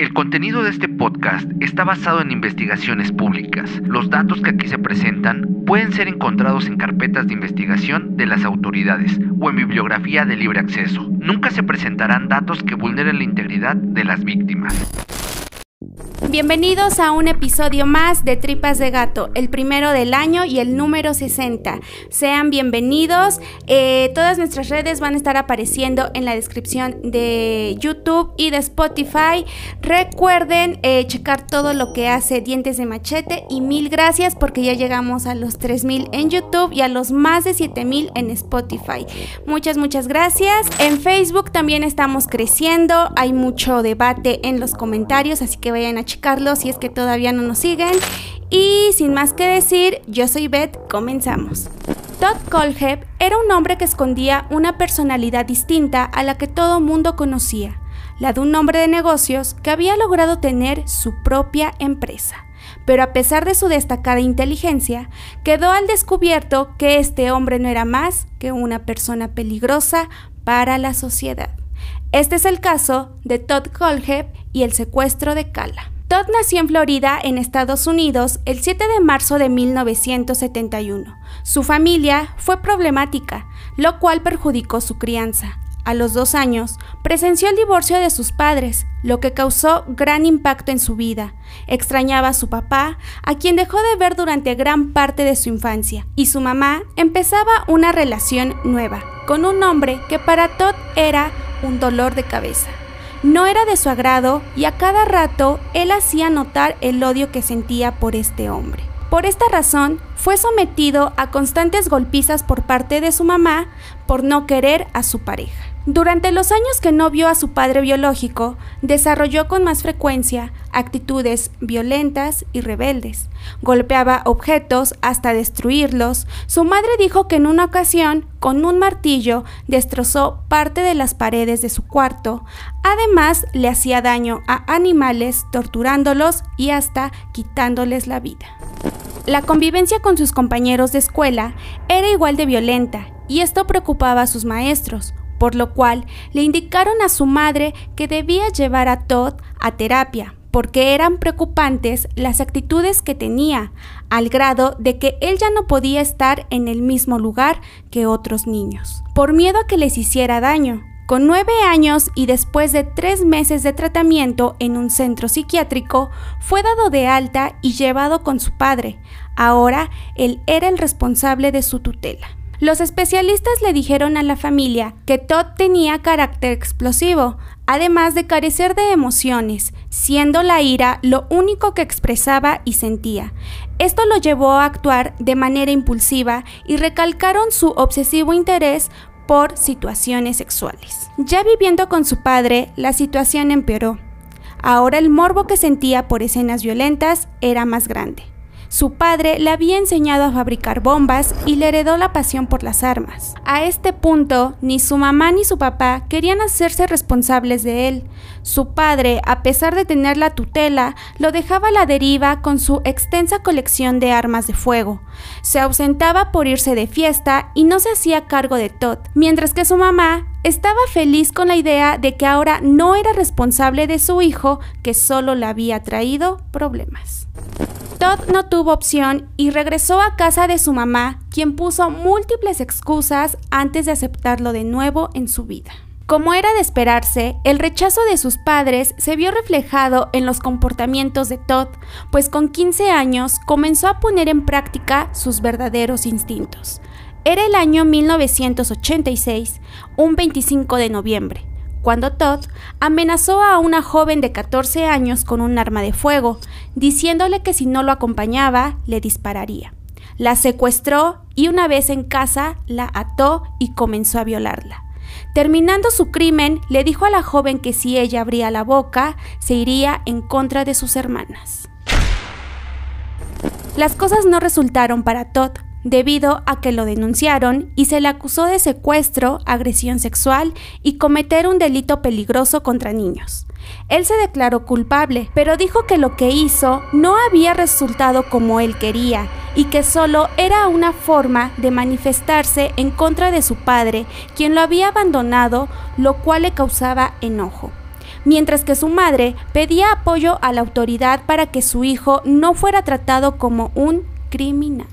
El contenido de este podcast está basado en investigaciones públicas. Los datos que aquí se presentan pueden ser encontrados en carpetas de investigación de las autoridades o en bibliografía de libre acceso. Nunca se presentarán datos que vulneren la integridad de las víctimas. Bienvenidos a un episodio más de Tripas de Gato, el primero del año y el número 60. Sean bienvenidos. Eh, todas nuestras redes van a estar apareciendo en la descripción de YouTube y de Spotify. Recuerden eh, checar todo lo que hace Dientes de Machete y mil gracias porque ya llegamos a los 3000 en YouTube y a los más de 7000 en Spotify. Muchas, muchas gracias. En Facebook también estamos creciendo. Hay mucho debate en los comentarios, así que vayan a checarlo si es que todavía no nos siguen. Y sin más que decir, yo soy Beth, comenzamos. Todd Colheb era un hombre que escondía una personalidad distinta a la que todo mundo conocía, la de un hombre de negocios que había logrado tener su propia empresa. Pero a pesar de su destacada inteligencia, quedó al descubierto que este hombre no era más que una persona peligrosa para la sociedad. Este es el caso de Todd Colheb y el secuestro de Kala. Todd nació en Florida, en Estados Unidos, el 7 de marzo de 1971. Su familia fue problemática, lo cual perjudicó su crianza. A los dos años, presenció el divorcio de sus padres, lo que causó gran impacto en su vida. Extrañaba a su papá, a quien dejó de ver durante gran parte de su infancia, y su mamá empezaba una relación nueva, con un hombre que para Todd era un dolor de cabeza no era de su agrado y a cada rato él hacía notar el odio que sentía por este hombre. Por esta razón, fue sometido a constantes golpizas por parte de su mamá por no querer a su pareja. Durante los años que no vio a su padre biológico, desarrolló con más frecuencia actitudes violentas y rebeldes. Golpeaba objetos hasta destruirlos. Su madre dijo que en una ocasión, con un martillo, destrozó parte de las paredes de su cuarto. Además, le hacía daño a animales, torturándolos y hasta quitándoles la vida. La convivencia con sus compañeros de escuela era igual de violenta y esto preocupaba a sus maestros, por lo cual le indicaron a su madre que debía llevar a Todd a terapia, porque eran preocupantes las actitudes que tenía, al grado de que él ya no podía estar en el mismo lugar que otros niños, por miedo a que les hiciera daño. Con nueve años y después de tres meses de tratamiento en un centro psiquiátrico, fue dado de alta y llevado con su padre. Ahora él era el responsable de su tutela. Los especialistas le dijeron a la familia que Todd tenía carácter explosivo, además de carecer de emociones, siendo la ira lo único que expresaba y sentía. Esto lo llevó a actuar de manera impulsiva y recalcaron su obsesivo interés por situaciones sexuales. Ya viviendo con su padre, la situación empeoró. Ahora el morbo que sentía por escenas violentas era más grande. Su padre le había enseñado a fabricar bombas y le heredó la pasión por las armas. A este punto, ni su mamá ni su papá querían hacerse responsables de él. Su padre, a pesar de tener la tutela, lo dejaba a la deriva con su extensa colección de armas de fuego. Se ausentaba por irse de fiesta y no se hacía cargo de Todd, mientras que su mamá estaba feliz con la idea de que ahora no era responsable de su hijo que solo le había traído problemas. Todd no tuvo opción y regresó a casa de su mamá, quien puso múltiples excusas antes de aceptarlo de nuevo en su vida. Como era de esperarse, el rechazo de sus padres se vio reflejado en los comportamientos de Todd, pues con 15 años comenzó a poner en práctica sus verdaderos instintos. Era el año 1986, un 25 de noviembre cuando Todd amenazó a una joven de 14 años con un arma de fuego, diciéndole que si no lo acompañaba, le dispararía. La secuestró y una vez en casa la ató y comenzó a violarla. Terminando su crimen, le dijo a la joven que si ella abría la boca, se iría en contra de sus hermanas. Las cosas no resultaron para Todd, debido a que lo denunciaron y se le acusó de secuestro, agresión sexual y cometer un delito peligroso contra niños. Él se declaró culpable, pero dijo que lo que hizo no había resultado como él quería y que solo era una forma de manifestarse en contra de su padre, quien lo había abandonado, lo cual le causaba enojo. mientras que su madre pedía apoyo a la autoridad para que su hijo no fuera tratado como un criminal.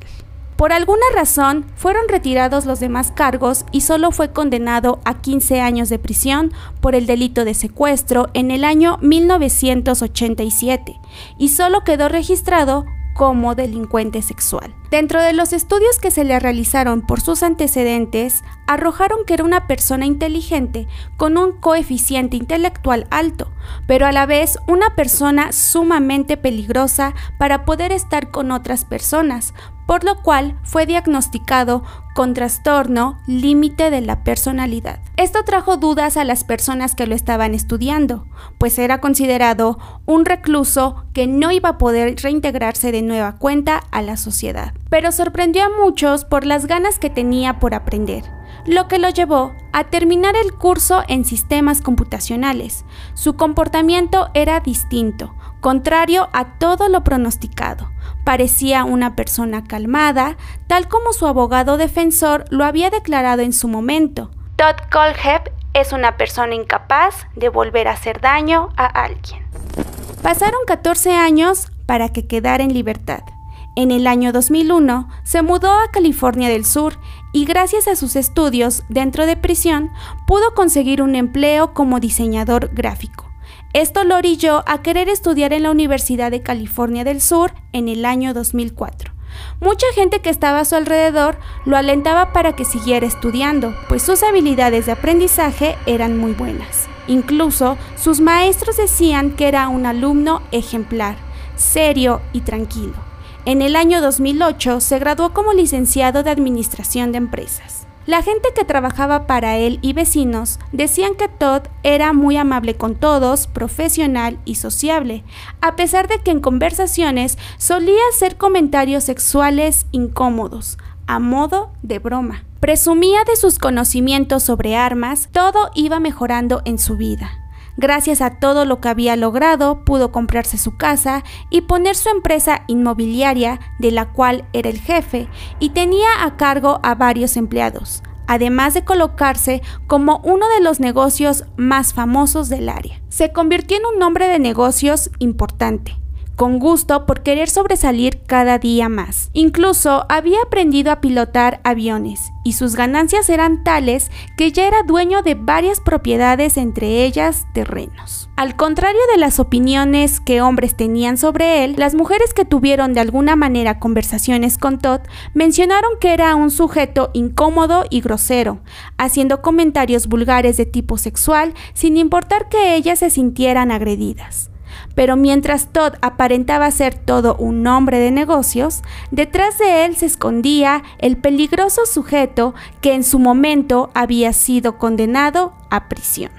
Por alguna razón, fueron retirados los demás cargos y solo fue condenado a 15 años de prisión por el delito de secuestro en el año 1987 y solo quedó registrado como delincuente sexual. Dentro de los estudios que se le realizaron por sus antecedentes, arrojaron que era una persona inteligente con un coeficiente intelectual alto, pero a la vez una persona sumamente peligrosa para poder estar con otras personas, por lo cual fue diagnosticado con trastorno límite de la personalidad. Esto trajo dudas a las personas que lo estaban estudiando, pues era considerado un recluso que no iba a poder reintegrarse de nueva cuenta a la sociedad. Pero sorprendió a muchos por las ganas que tenía por aprender lo que lo llevó a terminar el curso en sistemas computacionales. Su comportamiento era distinto, contrario a todo lo pronosticado. Parecía una persona calmada, tal como su abogado defensor lo había declarado en su momento. Todd Colheb es una persona incapaz de volver a hacer daño a alguien. Pasaron 14 años para que quedara en libertad. En el año 2001 se mudó a California del Sur y gracias a sus estudios dentro de prisión pudo conseguir un empleo como diseñador gráfico. Esto lo orilló a querer estudiar en la Universidad de California del Sur en el año 2004. Mucha gente que estaba a su alrededor lo alentaba para que siguiera estudiando, pues sus habilidades de aprendizaje eran muy buenas. Incluso sus maestros decían que era un alumno ejemplar, serio y tranquilo. En el año 2008 se graduó como licenciado de Administración de Empresas. La gente que trabajaba para él y vecinos decían que Todd era muy amable con todos, profesional y sociable, a pesar de que en conversaciones solía hacer comentarios sexuales incómodos, a modo de broma. Presumía de sus conocimientos sobre armas, todo iba mejorando en su vida. Gracias a todo lo que había logrado, pudo comprarse su casa y poner su empresa inmobiliaria, de la cual era el jefe, y tenía a cargo a varios empleados, además de colocarse como uno de los negocios más famosos del área. Se convirtió en un hombre de negocios importante con gusto por querer sobresalir cada día más. Incluso había aprendido a pilotar aviones y sus ganancias eran tales que ya era dueño de varias propiedades, entre ellas terrenos. Al contrario de las opiniones que hombres tenían sobre él, las mujeres que tuvieron de alguna manera conversaciones con Todd mencionaron que era un sujeto incómodo y grosero, haciendo comentarios vulgares de tipo sexual sin importar que ellas se sintieran agredidas. Pero mientras Todd aparentaba ser todo un hombre de negocios, detrás de él se escondía el peligroso sujeto que en su momento había sido condenado a prisión.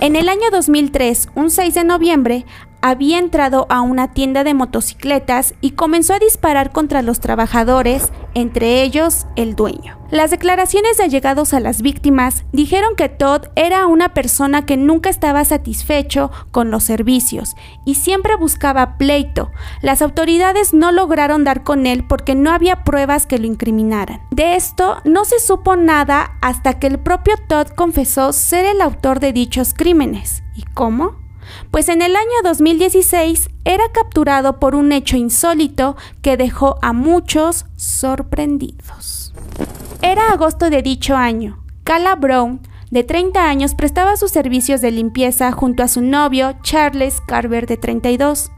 En el año 2003, un 6 de noviembre, había entrado a una tienda de motocicletas y comenzó a disparar contra los trabajadores, entre ellos el dueño. Las declaraciones de allegados a las víctimas dijeron que Todd era una persona que nunca estaba satisfecho con los servicios y siempre buscaba pleito. Las autoridades no lograron dar con él porque no había pruebas que lo incriminaran. De esto no se supo nada hasta que el propio Todd confesó ser el autor de dichos crímenes. ¿Y cómo? Pues en el año 2016 era capturado por un hecho insólito que dejó a muchos sorprendidos. Era agosto de dicho año. Cala Brown, de 30 años, prestaba sus servicios de limpieza junto a su novio Charles Carver, de 32.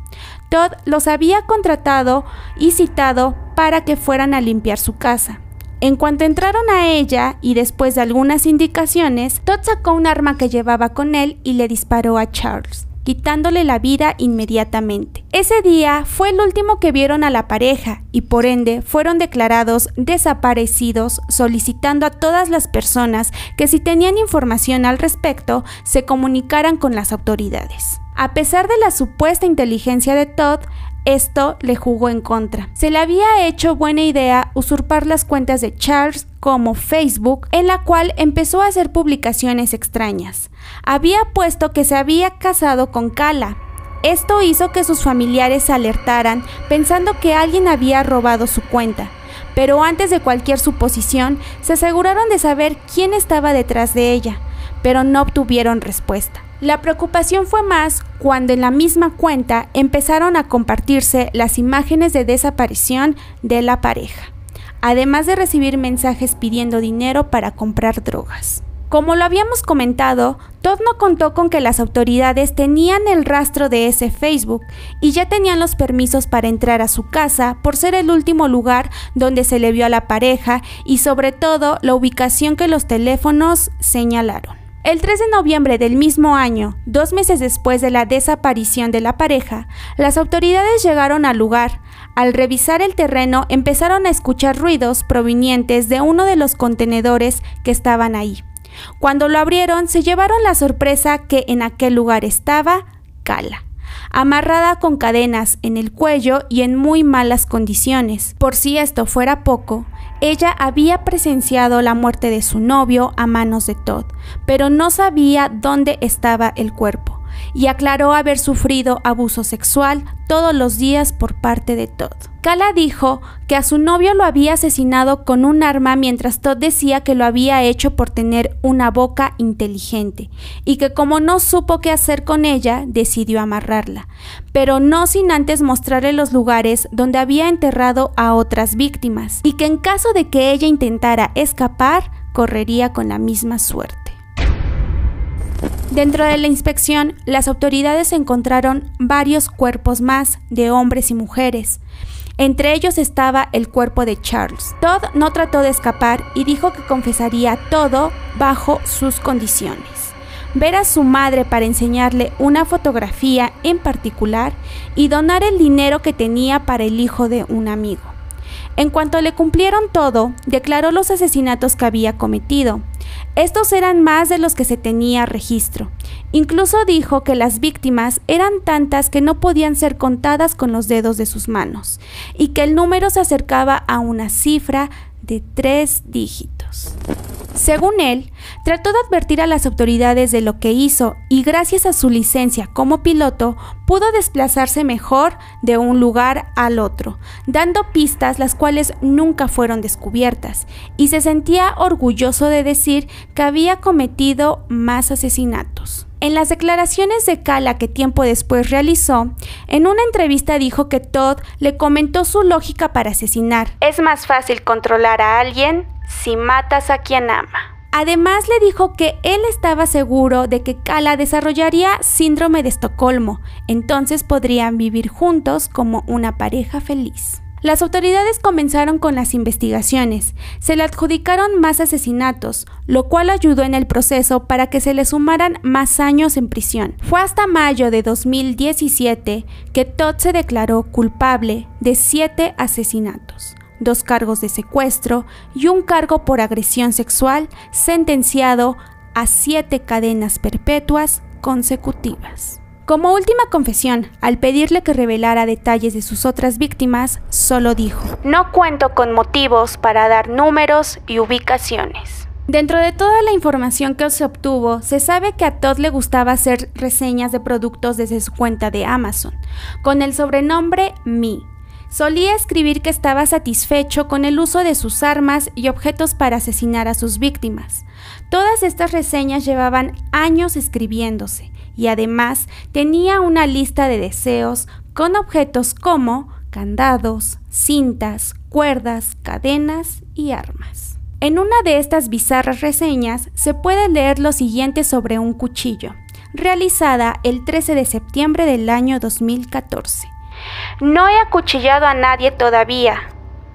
Todd los había contratado y citado para que fueran a limpiar su casa. En cuanto entraron a ella y después de algunas indicaciones, Todd sacó un arma que llevaba con él y le disparó a Charles quitándole la vida inmediatamente. Ese día fue el último que vieron a la pareja y por ende fueron declarados desaparecidos, solicitando a todas las personas que si tenían información al respecto se comunicaran con las autoridades. A pesar de la supuesta inteligencia de Todd, esto le jugó en contra. Se le había hecho buena idea usurpar las cuentas de Charles como Facebook, en la cual empezó a hacer publicaciones extrañas. Había puesto que se había casado con Kala. Esto hizo que sus familiares alertaran pensando que alguien había robado su cuenta. Pero antes de cualquier suposición, se aseguraron de saber quién estaba detrás de ella, pero no obtuvieron respuesta. La preocupación fue más cuando en la misma cuenta empezaron a compartirse las imágenes de desaparición de la pareja, además de recibir mensajes pidiendo dinero para comprar drogas. Como lo habíamos comentado, Todd no contó con que las autoridades tenían el rastro de ese Facebook y ya tenían los permisos para entrar a su casa por ser el último lugar donde se le vio a la pareja y sobre todo la ubicación que los teléfonos señalaron. El 3 de noviembre del mismo año, dos meses después de la desaparición de la pareja, las autoridades llegaron al lugar. Al revisar el terreno empezaron a escuchar ruidos provenientes de uno de los contenedores que estaban ahí. Cuando lo abrieron, se llevaron la sorpresa que en aquel lugar estaba Cala, amarrada con cadenas en el cuello y en muy malas condiciones. Por si esto fuera poco, ella había presenciado la muerte de su novio a manos de Todd, pero no sabía dónde estaba el cuerpo y aclaró haber sufrido abuso sexual todos los días por parte de Todd. Kala dijo que a su novio lo había asesinado con un arma mientras Todd decía que lo había hecho por tener una boca inteligente y que como no supo qué hacer con ella, decidió amarrarla, pero no sin antes mostrarle los lugares donde había enterrado a otras víctimas y que en caso de que ella intentara escapar, correría con la misma suerte. Dentro de la inspección, las autoridades encontraron varios cuerpos más de hombres y mujeres. Entre ellos estaba el cuerpo de Charles. Todd no trató de escapar y dijo que confesaría todo bajo sus condiciones. Ver a su madre para enseñarle una fotografía en particular y donar el dinero que tenía para el hijo de un amigo. En cuanto le cumplieron todo, declaró los asesinatos que había cometido. Estos eran más de los que se tenía registro. Incluso dijo que las víctimas eran tantas que no podían ser contadas con los dedos de sus manos y que el número se acercaba a una cifra de tres dígitos. Según él, trató de advertir a las autoridades de lo que hizo y gracias a su licencia como piloto pudo desplazarse mejor de un lugar al otro, dando pistas las cuales nunca fueron descubiertas, y se sentía orgulloso de decir que había cometido más asesinatos. En las declaraciones de Kala que tiempo después realizó, en una entrevista dijo que Todd le comentó su lógica para asesinar. Es más fácil controlar a alguien si matas a quien ama. Además le dijo que él estaba seguro de que Kala desarrollaría síndrome de Estocolmo, entonces podrían vivir juntos como una pareja feliz. Las autoridades comenzaron con las investigaciones, se le adjudicaron más asesinatos, lo cual ayudó en el proceso para que se le sumaran más años en prisión. Fue hasta mayo de 2017 que Todd se declaró culpable de siete asesinatos dos cargos de secuestro y un cargo por agresión sexual, sentenciado a siete cadenas perpetuas consecutivas. Como última confesión, al pedirle que revelara detalles de sus otras víctimas, solo dijo, No cuento con motivos para dar números y ubicaciones. Dentro de toda la información que se obtuvo, se sabe que a Todd le gustaba hacer reseñas de productos desde su cuenta de Amazon, con el sobrenombre Me, Solía escribir que estaba satisfecho con el uso de sus armas y objetos para asesinar a sus víctimas. Todas estas reseñas llevaban años escribiéndose y además tenía una lista de deseos con objetos como candados, cintas, cuerdas, cadenas y armas. En una de estas bizarras reseñas se puede leer lo siguiente sobre un cuchillo, realizada el 13 de septiembre del año 2014. No he acuchillado a nadie todavía,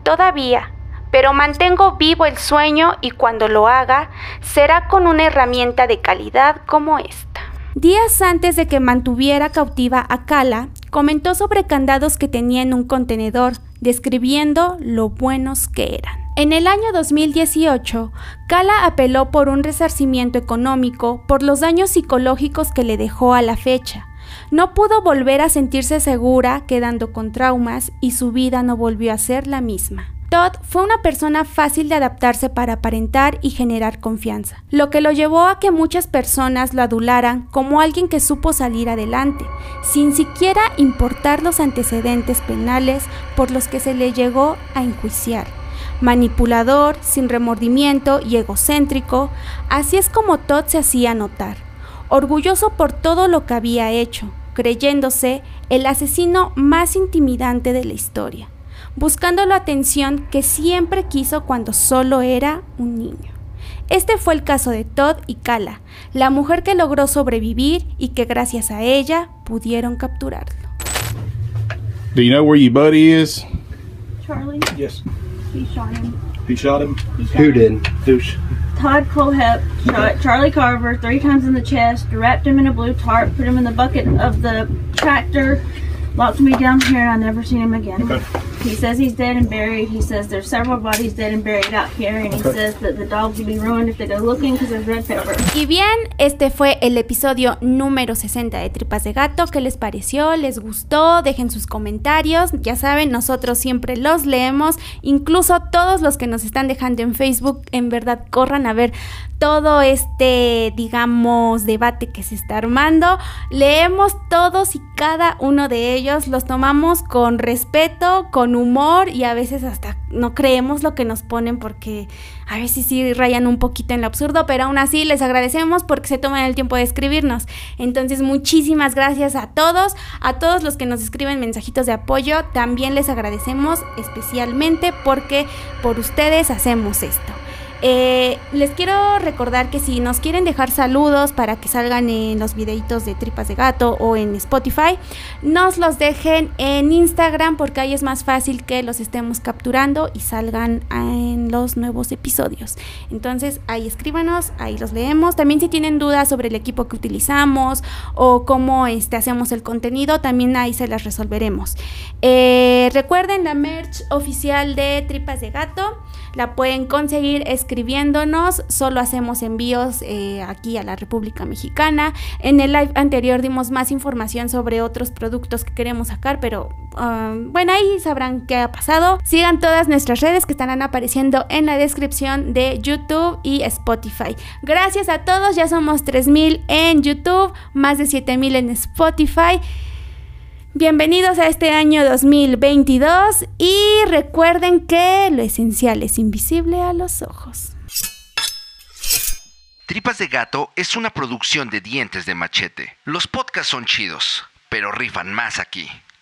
todavía, pero mantengo vivo el sueño y cuando lo haga será con una herramienta de calidad como esta. Días antes de que mantuviera cautiva a Kala, comentó sobre candados que tenía en un contenedor, describiendo lo buenos que eran. En el año 2018, Kala apeló por un resarcimiento económico por los daños psicológicos que le dejó a la fecha, no pudo volver a sentirse segura quedando con traumas y su vida no volvió a ser la misma. Todd fue una persona fácil de adaptarse para aparentar y generar confianza, lo que lo llevó a que muchas personas lo adularan como alguien que supo salir adelante, sin siquiera importar los antecedentes penales por los que se le llegó a enjuiciar. Manipulador, sin remordimiento y egocéntrico, así es como Todd se hacía notar orgulloso por todo lo que había hecho, creyéndose el asesino más intimidante de la historia, buscando la atención que siempre quiso cuando solo era un niño. Este fue el caso de Todd y Kala, la mujer que logró sobrevivir y que gracias a ella pudieron capturarlo. Do you know where your buddy is? Charlie, Yes. he shot him. He shot him. He shot Who him. did? Who? Todd Colehep shot Charlie Carver three times in the chest, wrapped him in a blue tarp, put him in the bucket of the tractor, locked me down here, and I never seen him again. Okay. He says he's dead and buried. He says there's several bodies dead and buried out here, and he says that the dogs will be ruined if they go looking because there's red pepper. Y bien, este fue el episodio número 60 de Tripas de Gato. ¿Qué les pareció? ¿Les gustó? Dejen sus comentarios. Ya saben, nosotros siempre los leemos. Incluso todos los que nos están dejando en Facebook, en verdad, corran a ver todo este, digamos, debate que se está armando. Leemos todos y cada uno de ellos. Los tomamos con respeto, humor y a veces hasta no creemos lo que nos ponen porque a veces sí rayan un poquito en lo absurdo, pero aún así les agradecemos porque se toman el tiempo de escribirnos. Entonces, muchísimas gracias a todos, a todos los que nos escriben mensajitos de apoyo, también les agradecemos especialmente porque por ustedes hacemos esto. Eh, les quiero recordar que si nos quieren dejar saludos para que salgan en los videitos de Tripas de Gato o en Spotify, nos los dejen en Instagram porque ahí es más fácil que los estemos capturando y salgan en los nuevos episodios. Entonces ahí escríbanos, ahí los leemos. También si tienen dudas sobre el equipo que utilizamos o cómo este, hacemos el contenido, también ahí se las resolveremos. Eh, recuerden la merch oficial de Tripas de Gato. La pueden conseguir escribiéndonos. Solo hacemos envíos eh, aquí a la República Mexicana. En el live anterior dimos más información sobre otros productos que queremos sacar, pero um, bueno, ahí sabrán qué ha pasado. Sigan todas nuestras redes que estarán apareciendo en la descripción de YouTube y Spotify. Gracias a todos, ya somos 3000 en YouTube, más de 7000 en Spotify. Bienvenidos a este año 2022 y recuerden que lo esencial es invisible a los ojos. Tripas de Gato es una producción de dientes de machete. Los podcasts son chidos, pero rifan más aquí.